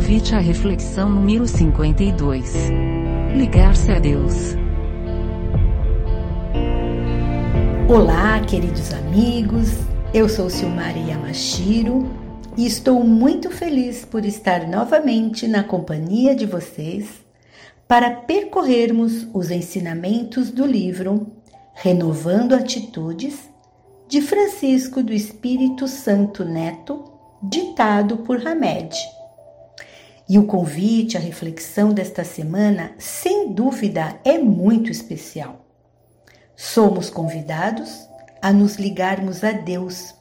Convite à reflexão número 52. Ligar-se a Deus. Olá, queridos amigos. Eu sou Silmari Yamashiro e estou muito feliz por estar novamente na companhia de vocês para percorrermos os ensinamentos do livro Renovando Atitudes de Francisco do Espírito Santo Neto, ditado por Hamed. E o convite à reflexão desta semana, sem dúvida, é muito especial. Somos convidados a nos ligarmos a Deus,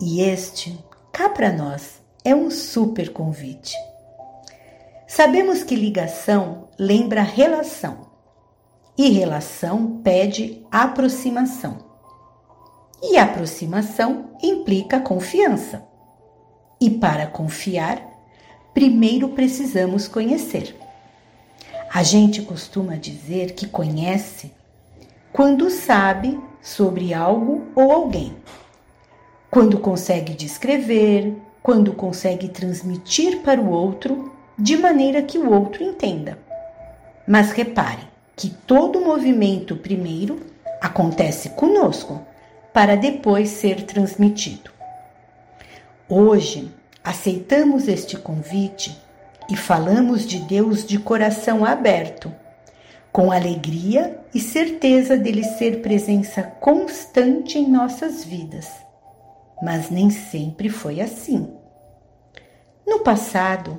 e este, cá para nós, é um super convite. Sabemos que ligação lembra relação, e relação pede aproximação. E aproximação implica confiança. E para confiar, primeiro precisamos conhecer. A gente costuma dizer que conhece quando sabe sobre algo ou alguém, quando consegue descrever, quando consegue transmitir para o outro de maneira que o outro entenda. Mas repare que todo movimento primeiro acontece conosco para depois ser transmitido. Hoje, aceitamos este convite e falamos de Deus de coração aberto, com alegria e certeza dele ser presença constante em nossas vidas. Mas nem sempre foi assim. No passado,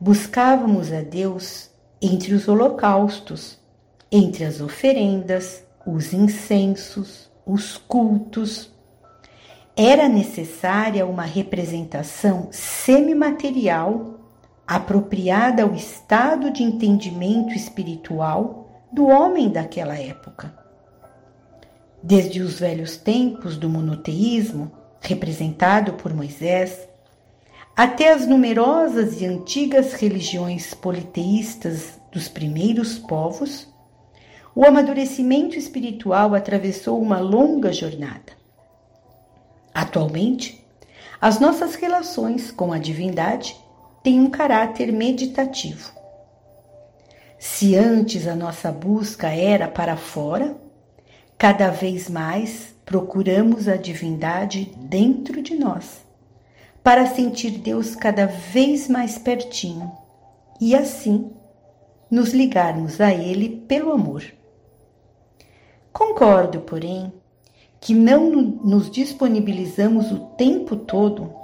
buscávamos a Deus entre os holocaustos, entre as oferendas, os incensos, os cultos. Era necessária uma representação semimaterial apropriada ao estado de entendimento espiritual do homem daquela época. Desde os velhos tempos do monoteísmo, representado por Moisés, até as numerosas e antigas religiões politeístas dos primeiros povos, o amadurecimento espiritual atravessou uma longa jornada. Atualmente, as nossas relações com a divindade têm um caráter meditativo. Se antes a nossa busca era para fora, cada vez mais procuramos a divindade dentro de nós, para sentir Deus cada vez mais pertinho e assim nos ligarmos a Ele pelo amor. Concordo, porém, que não nos disponibilizamos o tempo todo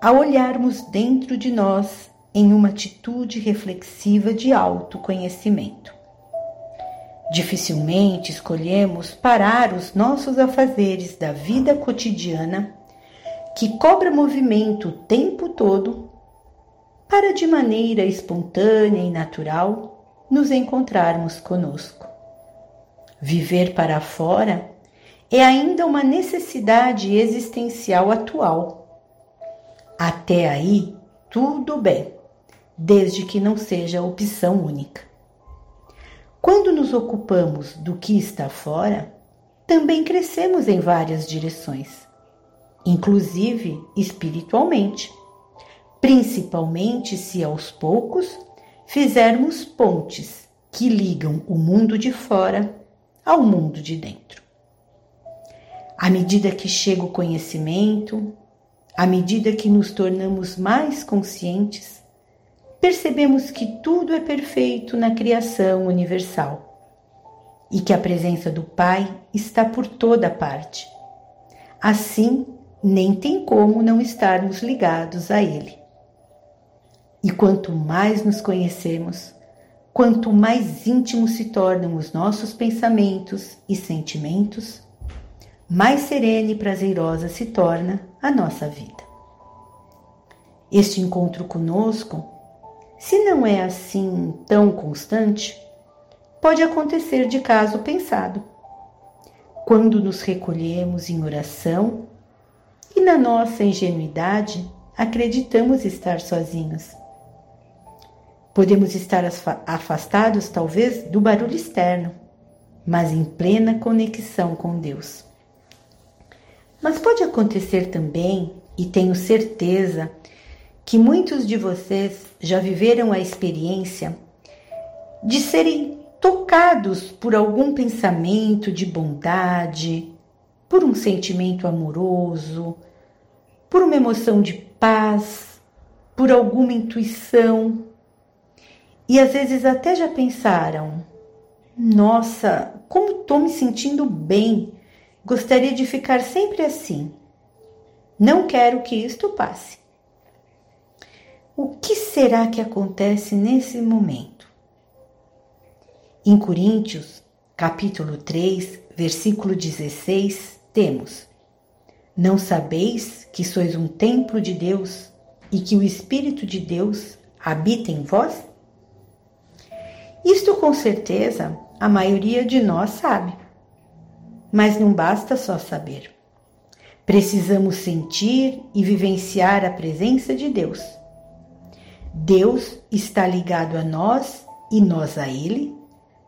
a olharmos dentro de nós em uma atitude reflexiva de autoconhecimento. Dificilmente escolhemos parar os nossos afazeres da vida cotidiana, que cobra movimento o tempo todo, para de maneira espontânea e natural nos encontrarmos conosco. Viver para fora é ainda uma necessidade existencial atual. Até aí, tudo bem, desde que não seja opção única. Quando nos ocupamos do que está fora, também crescemos em várias direções, inclusive espiritualmente, principalmente se aos poucos fizermos pontes que ligam o mundo de fora ao mundo de dentro. À medida que chega o conhecimento, à medida que nos tornamos mais conscientes, percebemos que tudo é perfeito na criação universal e que a presença do Pai está por toda parte. Assim, nem tem como não estarmos ligados a Ele. E quanto mais nos conhecemos, quanto mais íntimos se tornam os nossos pensamentos e sentimentos, mais serena e prazerosa se torna a nossa vida. Este encontro conosco, se não é assim tão constante, pode acontecer de caso pensado, quando nos recolhemos em oração e, na nossa ingenuidade, acreditamos estar sozinhos Podemos estar afastados, talvez, do barulho externo, mas em plena conexão com Deus. Mas pode acontecer também, e tenho certeza, que muitos de vocês já viveram a experiência de serem tocados por algum pensamento de bondade, por um sentimento amoroso, por uma emoção de paz, por alguma intuição. E às vezes até já pensaram: nossa, como estou me sentindo bem, gostaria de ficar sempre assim. Não quero que isto passe. O que será que acontece nesse momento? Em Coríntios, capítulo 3, versículo 16, temos: Não sabeis que sois um templo de Deus e que o Espírito de Deus habita em vós? Isto com certeza a maioria de nós sabe. Mas não basta só saber. Precisamos sentir e vivenciar a presença de Deus. Deus está ligado a nós e nós a Ele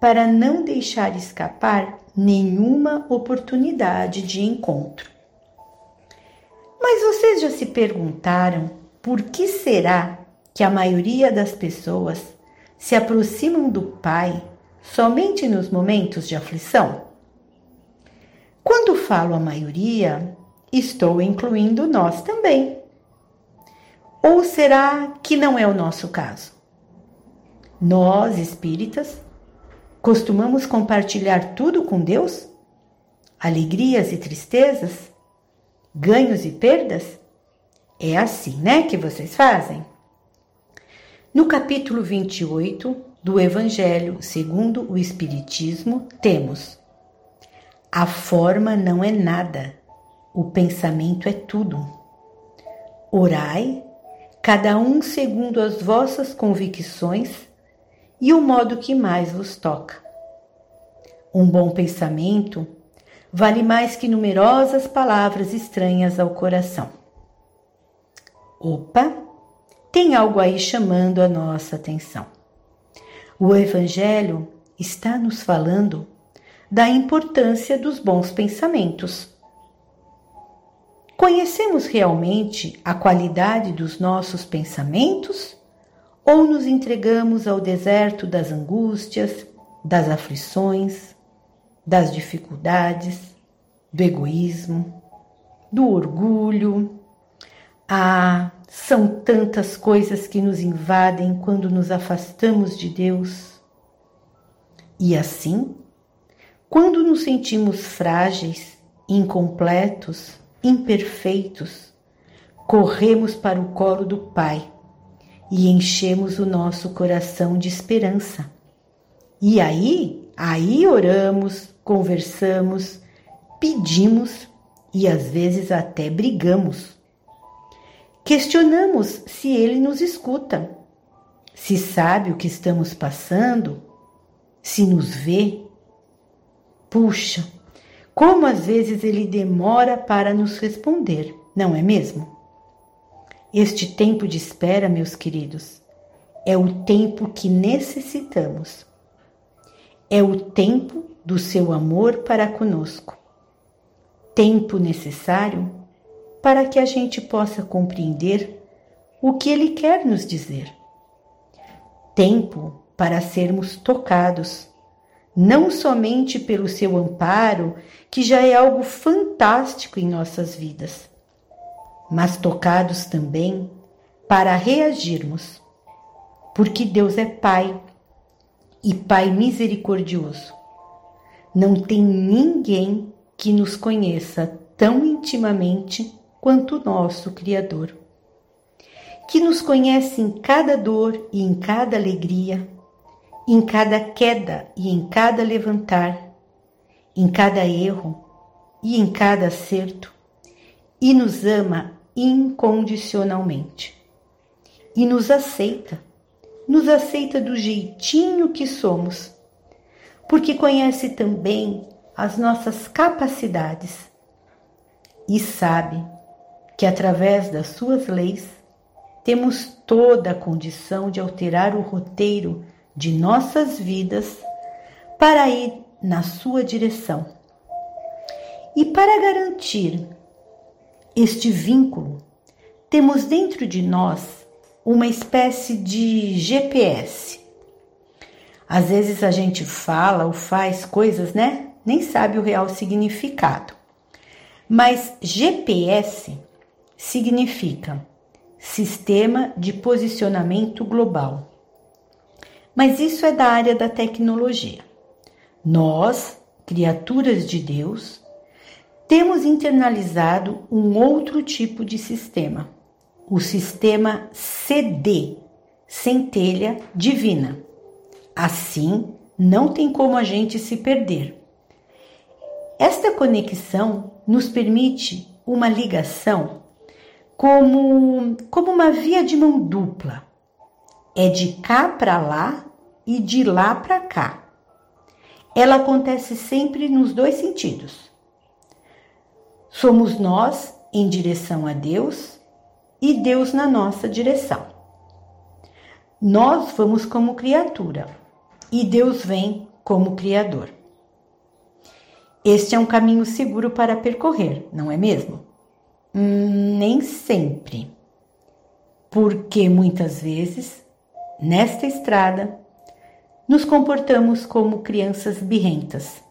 para não deixar escapar nenhuma oportunidade de encontro. Mas vocês já se perguntaram por que será que a maioria das pessoas se aproximam do Pai somente nos momentos de aflição? Falo a maioria, estou incluindo nós também. Ou será que não é o nosso caso? Nós, espíritas, Costumamos compartilhar tudo com Deus? Alegrias e tristezas? Ganhos e perdas? É assim, né, que vocês fazem? No capítulo 28 do Evangelho segundo o Espiritismo, temos: A forma não é nada, o pensamento é tudo. Orai, cada um segundo as vossas convicções e o modo que mais vos toca. Um bom pensamento vale mais que numerosas palavras estranhas ao coração. Opa, tem algo aí chamando a nossa atenção. O Evangelho está nos falando da importância dos bons pensamentos. Conhecemos realmente a qualidade dos nossos pensamentos ou nos entregamos ao deserto das angústias, das aflições, das dificuldades, do egoísmo, do orgulho. Ah, são tantas coisas que nos invadem quando nos afastamos de Deus. E assim, quando nos sentimos frágeis, incompletos, imperfeitos, corremos para o colo do Pai e enchemos o nosso coração de esperança. E aí, aí oramos, conversamos, pedimos e às vezes até brigamos. Questionamos se ele nos escuta, se sabe o que estamos passando, se nos vê. Puxa, como às vezes ele demora para nos responder, não é mesmo? Este tempo de espera, meus queridos, é o tempo que necessitamos. É o tempo do seu amor para conosco. Tempo necessário para que a gente possa compreender o que ele quer nos dizer. Tempo para sermos tocados, não somente pelo seu amparo, que já é algo fantástico em nossas vidas mas tocados também para reagirmos, porque Deus é Pai e Pai misericordioso. Não tem ninguém que nos conheça tão intimamente quanto o nosso Criador, que nos conhece em cada dor e em cada alegria, em cada queda e em cada levantar, em cada erro e em cada acerto, e nos ama incondicionalmente. E nos aceita, nos aceita do jeitinho que somos, porque conhece também as nossas capacidades e sabe que através das suas leis temos toda a condição de alterar o roteiro de nossas vidas para ir na sua direção. E para garantir este vínculo, temos dentro de nós uma espécie de GPS. Às vezes a gente fala ou faz coisas, né? Nem sabe o real significado. Mas GPS significa Sistema de Posicionamento Global. Mas isso é da área da tecnologia. Nós, criaturas de Deus, temos internalizado um outro tipo de sistema, o sistema CD, centelha divina. Assim, não tem como a gente se perder. Esta conexão nos permite uma ligação como, como uma via de mão dupla. É de cá para lá e de lá para cá. Ela acontece sempre nos dois sentidos. Somos nós em direção a Deus e Deus na nossa direção. Nós vamos como criatura e Deus vem como Criador. Este é um caminho seguro para percorrer, não é mesmo? Hum, nem sempre, porque muitas vezes, nesta estrada, nos comportamos como crianças birrentas.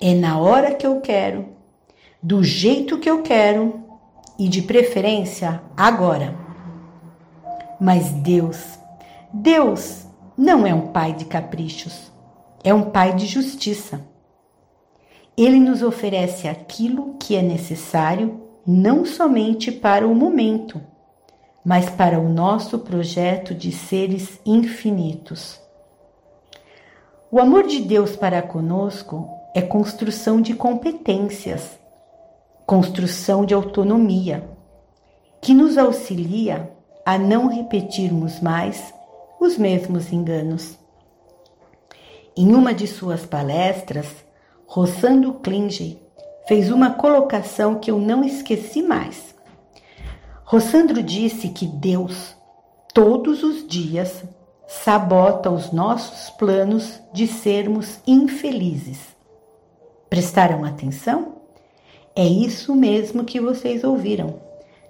É na hora que eu quero, do jeito que eu quero e de preferência agora. Mas Deus, Deus não é um pai de caprichos, é um pai de justiça. Ele nos oferece aquilo que é necessário não somente para o momento, mas para o nosso projeto de seres infinitos. O amor de Deus para conosco é construção de competências, construção de autonomia, que nos auxilia a não repetirmos mais os mesmos enganos. Em uma de suas palestras, Rossando Klinge fez uma colocação que eu não esqueci mais. Rossandro disse que Deus, todos os dias, sabota os nossos planos de sermos infelizes. Prestaram atenção? É isso mesmo que vocês ouviram.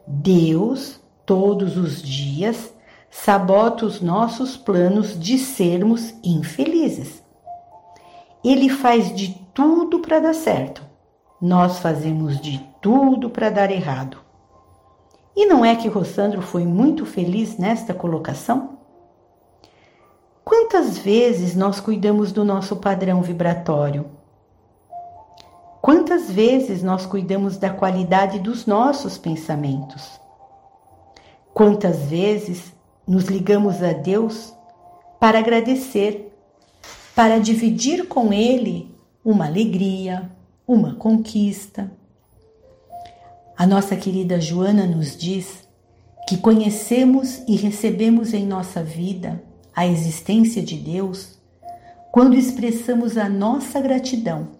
Deus, todos os dias, sabota os nossos planos de sermos infelizes. Ele faz de tudo para dar certo. Nós fazemos de tudo para dar errado. E não é que Rossandro foi muito feliz nesta colocação? Quantas vezes nós cuidamos do nosso padrão vibratório? Quantas vezes nós cuidamos da qualidade dos nossos pensamentos? Quantas vezes nos ligamos a Deus para agradecer, para dividir com Ele uma alegria, uma conquista. A nossa querida Joana nos diz que conhecemos e recebemos em nossa vida a existência de Deus quando expressamos a nossa gratidão,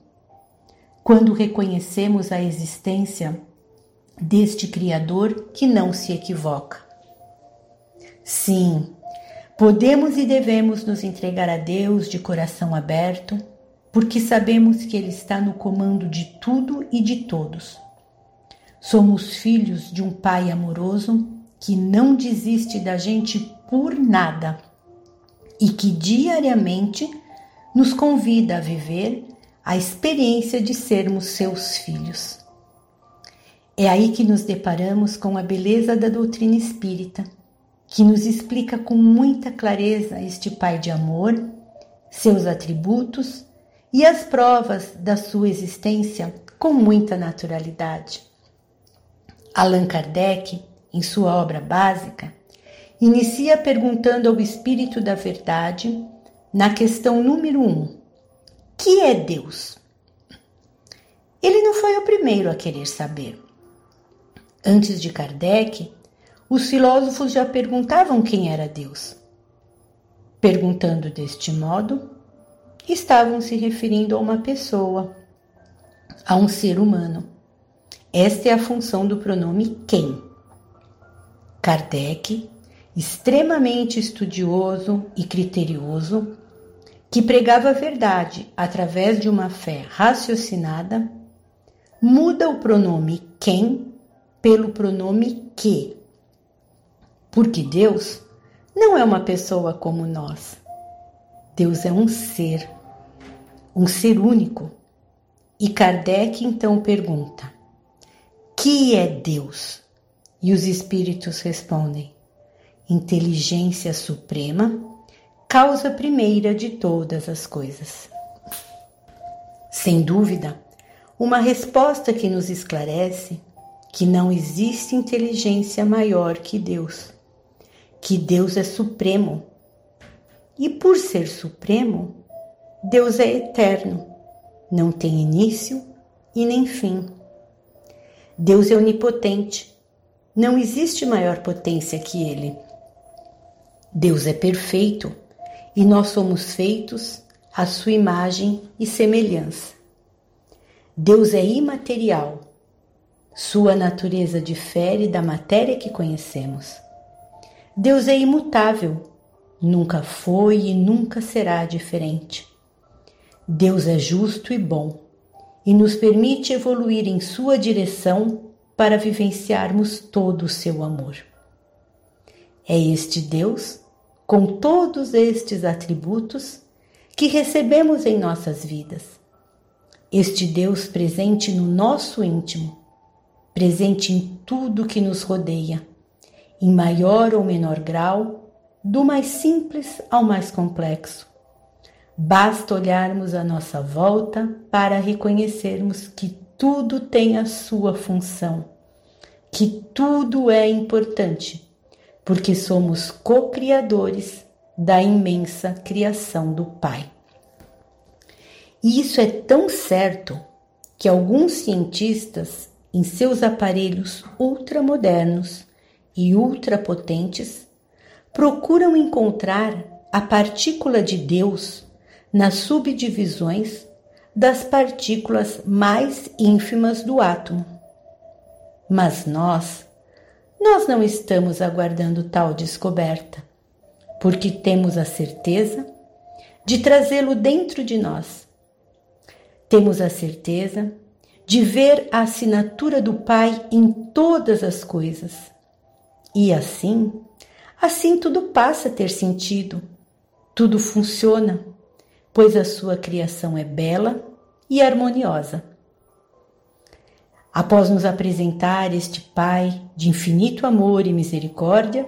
quando reconhecemos a existência deste Criador que não se equivoca. Sim, podemos e devemos nos entregar a Deus de coração aberto, porque sabemos que Ele está no comando de tudo e de todos. Somos filhos de um Pai amoroso que não desiste da gente por nada e que diariamente nos convida a viver a experiência de sermos seus filhos. É aí que nos deparamos com a beleza da doutrina espírita que nos explica com muita clareza este Pai de amor, seus atributos e as provas da sua existência com muita naturalidade. Allan Kardec, em sua obra básica, inicia perguntando ao Espírito da Verdade, na questão número um: Que é Deus? Ele não foi o primeiro a querer saber. Antes de Kardec, os filósofos já perguntavam quem era Deus. Perguntando deste modo, estavam se referindo a uma pessoa, a um ser humano. Esta é a função do pronome quem. Kardec, extremamente estudioso e criterioso, que pregava a verdade através de uma fé raciocinada, muda o pronome quem pelo pronome que Porque Deus não é uma pessoa como nós. Deus é um ser, um ser único. E Kardec então pergunta: que é Deus? E os espíritos respondem: inteligência suprema, causa primeira de todas as coisas. Sem dúvida, uma resposta que nos esclarece que não existe inteligência maior que Deus, que Deus é supremo. E por ser supremo, Deus é eterno, não tem início e nem fim. Deus é onipotente, não existe maior potência que Ele. Deus é perfeito e nós somos feitos à sua imagem e semelhança. Deus é imaterial, sua natureza difere da matéria que conhecemos. Deus é imutável, nunca foi e nunca será diferente. Deus é justo e bom e nos permite evoluir em sua direção para vivenciarmos todo o seu amor. É este Deus, com todos estes atributos, que recebemos em nossas vidas. Este Deus presente no nosso íntimo, presente em tudo que nos rodeia, em maior ou menor grau, do mais simples ao mais complexo. Basta olharmos à nossa volta para reconhecermos que tudo tem a sua função, que tudo é importante, porque somos co-criadores da imensa criação do Pai. E isso é tão certo que alguns cientistas, em seus aparelhos ultramodernos e ultrapotentes, procuram encontrar a partícula de Deus nas subdivisões das partículas mais ínfimas do átomo. Mas nós, nós não estamos aguardando tal descoberta, porque temos a certeza de trazê-lo dentro de nós. Temos a certeza de ver a assinatura do Pai em todas as coisas. E assim, assim tudo passa a ter sentido, tudo funciona, pois a sua criação é bela e harmoniosa. Após nos apresentar este Pai de infinito amor e misericórdia,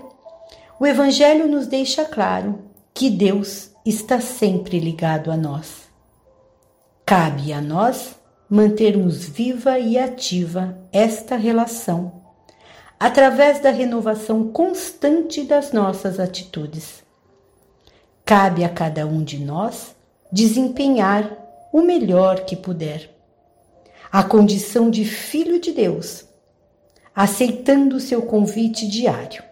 o Evangelho nos deixa claro que Deus está sempre ligado a nós. Cabe a nós mantermos viva e ativa esta relação através da renovação constante das nossas atitudes. Cabe a cada um de nós desempenhar o melhor que puder. A condição de filho de Deus, aceitando o seu convite diário.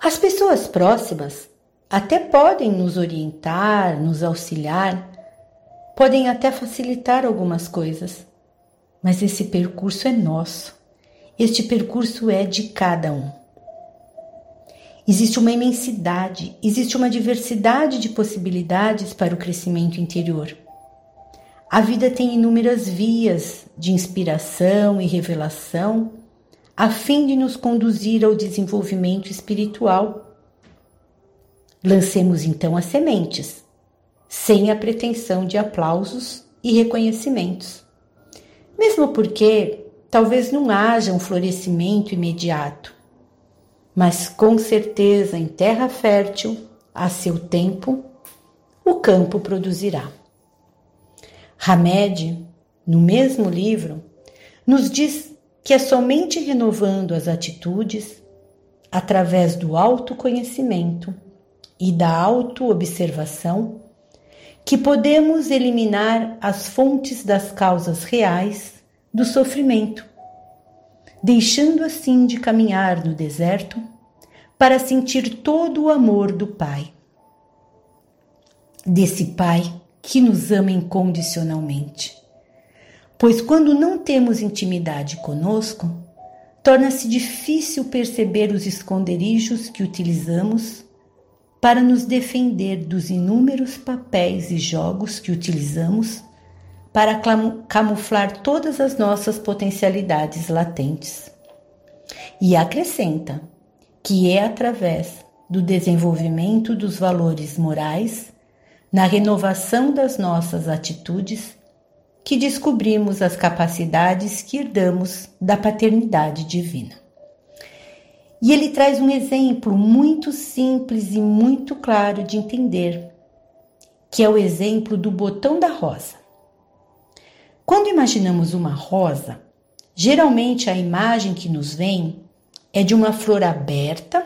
As pessoas próximas até podem nos orientar, nos auxiliar, podem até facilitar algumas coisas, mas esse percurso é nosso. Este percurso é de cada um. Existe uma imensidade, existe uma diversidade de possibilidades para o crescimento interior. A vida tem inúmeras vias de inspiração e revelação a fim de nos conduzir ao desenvolvimento espiritual. Lancemos então as sementes, sem a pretensão de aplausos e reconhecimentos. Mesmo porque talvez não haja um florescimento imediato mas com certeza em terra fértil, a seu tempo, o campo produzirá. Hamed, no mesmo livro, nos diz que é somente renovando as atitudes, através do autoconhecimento e da autoobservação, que podemos eliminar as fontes das causas reais do sofrimento deixando assim de caminhar no deserto para sentir todo o amor do Pai. Desse Pai que nos ama incondicionalmente. Pois quando não temos intimidade conosco, torna-se difícil perceber os esconderijos que utilizamos para nos defender dos inúmeros papéis e jogos que utilizamos para camuflar todas as nossas potencialidades latentes. E acrescenta que é através do desenvolvimento dos valores morais, na renovação das nossas atitudes, que descobrimos as capacidades que herdamos da paternidade divina. E ele traz um exemplo muito simples e muito claro de entender, que é o exemplo do botão da rosa. Quando imaginamos uma rosa, geralmente a imagem que nos vem é de uma flor aberta,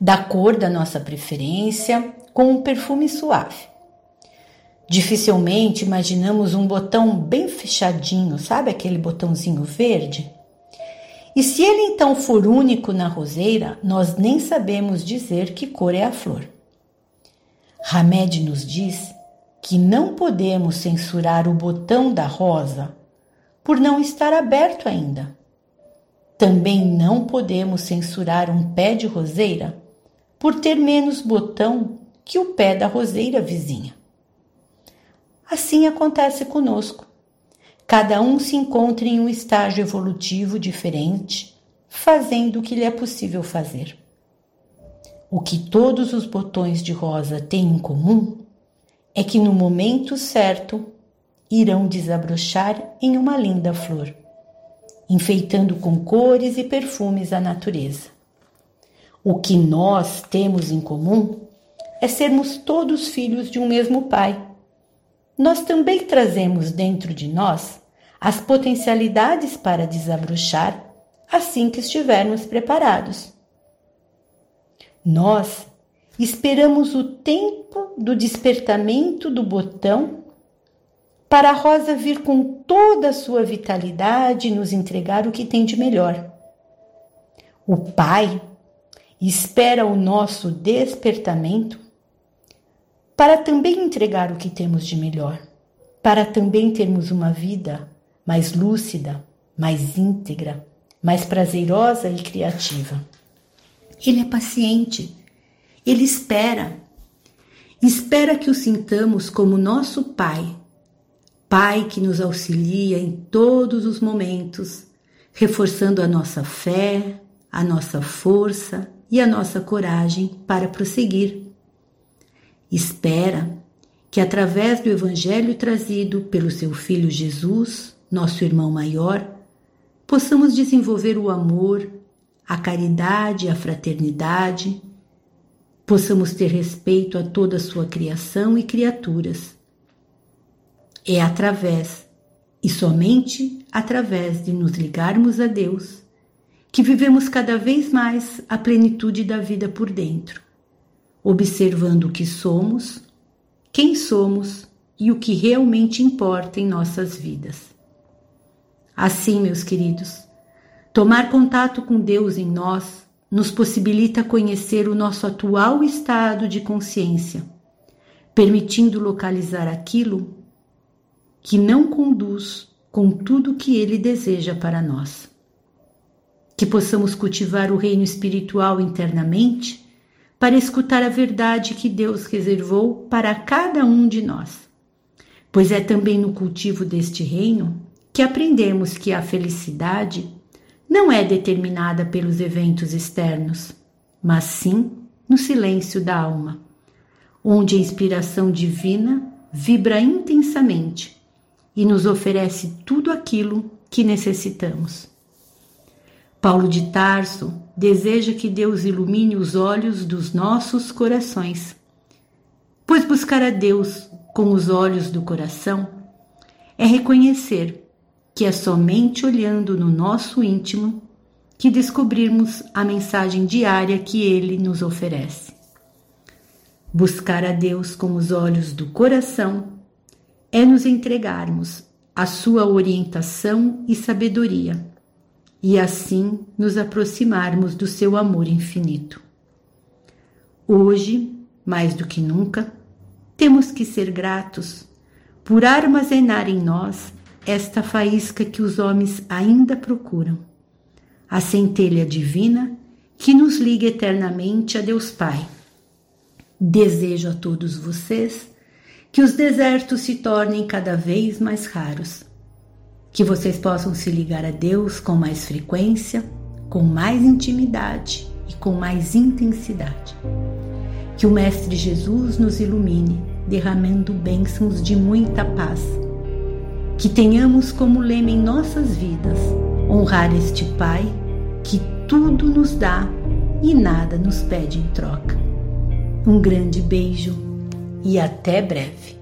da cor da nossa preferência, com um perfume suave. Dificilmente imaginamos um botão bem fechadinho, sabe aquele botãozinho verde? E se ele então for único na roseira, nós nem sabemos dizer que cor é a flor. Hamed nos diz que não podemos censurar o botão da rosa por não estar aberto ainda. Também não podemos censurar um pé de roseira por ter menos botão que o pé da roseira vizinha. Assim acontece conosco. Cada um se encontra em um estágio evolutivo diferente, fazendo o que lhe é possível fazer. O que todos os botões de rosa têm em comum é que no momento certo irão desabrochar em uma linda flor, enfeitando com cores e perfumes a natureza. O que nós temos em comum é sermos todos filhos de um mesmo Pai nós também trazemos dentro de nós as potencialidades para desabrochar assim que estivermos preparados. Nós esperamos o tempo do despertamento do botão para a rosa vir com toda a sua vitalidade e nos entregar o que tem de melhor. O Pai espera o nosso despertamento para também entregar o que temos de melhor, para também termos uma vida mais lúcida, mais íntegra, mais prazerosa e criativa. Ele é paciente, ele espera, espera que o sintamos como nosso Pai, Pai que nos auxilia em todos os momentos, reforçando a nossa fé, a nossa força e a nossa coragem para prosseguir. Espera que, através do Evangelho trazido pelo seu Filho Jesus, nosso irmão maior, possamos desenvolver o amor, a caridade, a fraternidade, possamos ter respeito a toda a sua criação e criaturas. É através, e somente através de nos ligarmos a Deus, que vivemos cada vez mais a plenitude da vida por dentro observando o que somos, quem somos e o que realmente importa em nossas vidas. Assim, meus queridos, tomar contato com Deus em nós nos possibilita conhecer o nosso atual estado de consciência, permitindo localizar aquilo que não conduz com tudo que Ele deseja para nós. Que possamos cultivar o reino espiritual internamente para escutar a verdade que Deus reservou para cada um de nós. Pois é também no cultivo deste reino que aprendemos que a felicidade não é determinada pelos eventos externos, mas sim no silêncio da alma, onde a inspiração divina vibra intensamente e nos oferece tudo aquilo que necessitamos. Paulo de Tarso deseja que Deus ilumine os olhos dos nossos corações, pois buscar a Deus com os olhos do coração é reconhecer que é somente olhando no nosso íntimo que descobrirmos a mensagem diária que ele nos oferece. Buscar a Deus com os olhos do coração é nos entregarmos à sua orientação e sabedoria e assim nos aproximarmos do seu amor infinito. Hoje, mais do que nunca, temos que ser gratos por armazenar em nós esta faísca que os homens ainda procuram, a centelha divina que nos liga eternamente a Deus Pai. Desejo a todos vocês que os desertos se tornem cada vez mais raros que vocês possam se ligar a Deus com mais frequência, com mais intimidade e com mais intensidade. Que o Mestre Jesus nos ilumine, derramando bênçãos de muita paz. Que tenhamos como lema em nossas vidas honrar este Pai que tudo nos dá e nada nos pede em troca. Um grande beijo e até breve.